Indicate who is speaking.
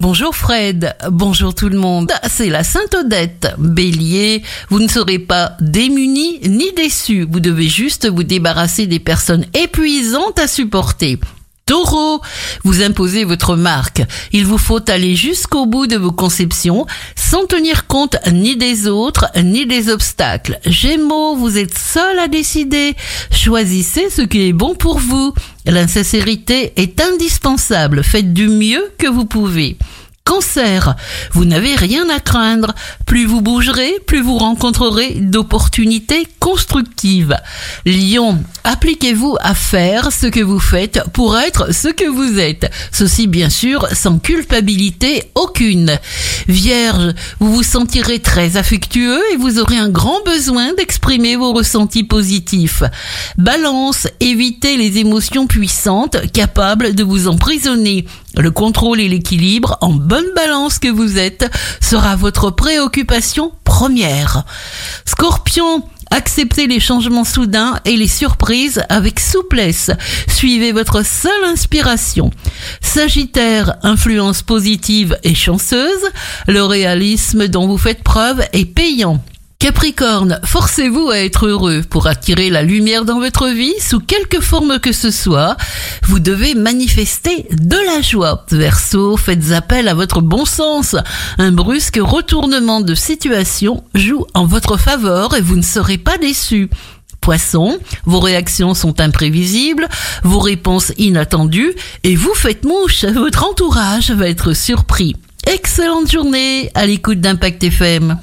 Speaker 1: Bonjour Fred, bonjour tout le monde. C'est la Sainte Odette. Bélier, vous ne serez pas démunis ni déçus. Vous devez juste vous débarrasser des personnes épuisantes à supporter. Taureau, vous imposez votre marque. Il vous faut aller jusqu'au bout de vos conceptions sans tenir compte ni des autres ni des obstacles. Gémeaux, vous êtes seul à décider. Choisissez ce qui est bon pour vous. L'insincérité est indispensable. Faites du mieux que vous pouvez. Cancer, vous n'avez rien à craindre. Plus vous bougerez, plus vous rencontrerez d'opportunités constructives. Lion, appliquez-vous à faire ce que vous faites pour être ce que vous êtes. Ceci bien sûr sans culpabilité aucune. Vierge, vous vous sentirez très affectueux et vous aurez un grand besoin d'exprimer vos ressentis positifs. Balance, évitez les émotions puissantes capables de vous emprisonner. Le contrôle et l'équilibre en bonne balance que vous êtes sera votre préoccupation première. Scorpion, Acceptez les changements soudains et les surprises avec souplesse. Suivez votre seule inspiration. Sagittaire, influence positive et chanceuse. Le réalisme dont vous faites preuve est payant. Capricorne, forcez-vous à être heureux pour attirer la lumière dans votre vie sous quelque forme que ce soit. Vous devez manifester de la joie. Verseau, faites appel à votre bon sens. Un brusque retournement de situation joue en votre faveur et vous ne serez pas déçu. Poisson, vos réactions sont imprévisibles, vos réponses inattendues et vous faites mouche. Votre entourage va être surpris. Excellente journée à l'écoute d'Impact FM.